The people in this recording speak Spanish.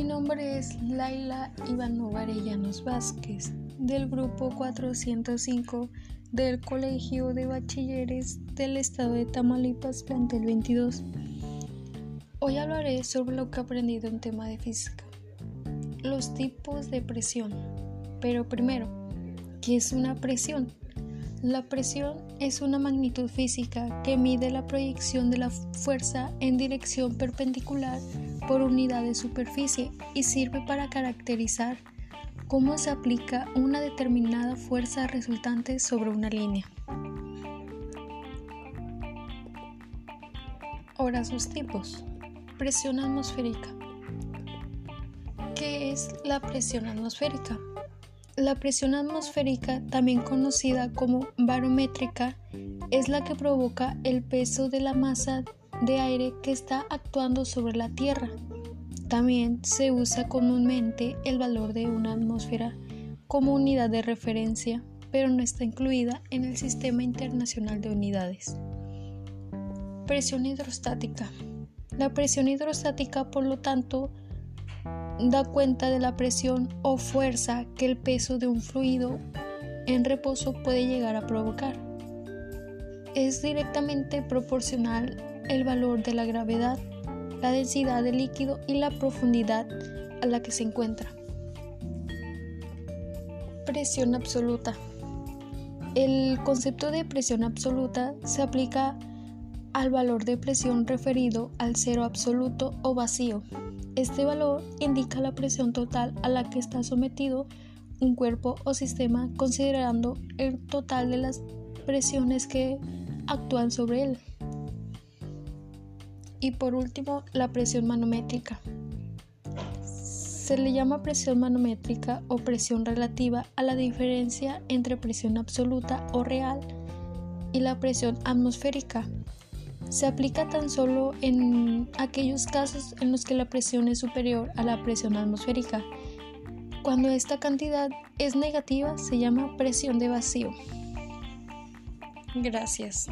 nombre es Laila Ivanova Arellanos Vázquez, del grupo 405 del Colegio de Bachilleres del Estado de Tamaulipas, plantel 22. Hoy hablaré sobre lo que he aprendido en tema de física. Los tipos de presión. Pero primero, ¿qué es una presión? La presión es una magnitud física que mide la proyección de la fuerza en dirección perpendicular por unidad de superficie y sirve para caracterizar cómo se aplica una determinada fuerza resultante sobre una línea. Ahora sus tipos. Presión atmosférica. ¿Qué es la presión atmosférica? La presión atmosférica, también conocida como barométrica, es la que provoca el peso de la masa de aire que está actuando sobre la Tierra. También se usa comúnmente el valor de una atmósfera como unidad de referencia, pero no está incluida en el Sistema Internacional de Unidades. Presión hidrostática. La presión hidrostática, por lo tanto, da cuenta de la presión o fuerza que el peso de un fluido en reposo puede llegar a provocar. Es directamente proporcional el valor de la gravedad, la densidad del líquido y la profundidad a la que se encuentra. Presión absoluta. El concepto de presión absoluta se aplica al valor de presión referido al cero absoluto o vacío. Este valor indica la presión total a la que está sometido un cuerpo o sistema considerando el total de las presiones que actúan sobre él. Y por último, la presión manométrica. Se le llama presión manométrica o presión relativa a la diferencia entre presión absoluta o real y la presión atmosférica. Se aplica tan solo en aquellos casos en los que la presión es superior a la presión atmosférica. Cuando esta cantidad es negativa se llama presión de vacío. Gracias.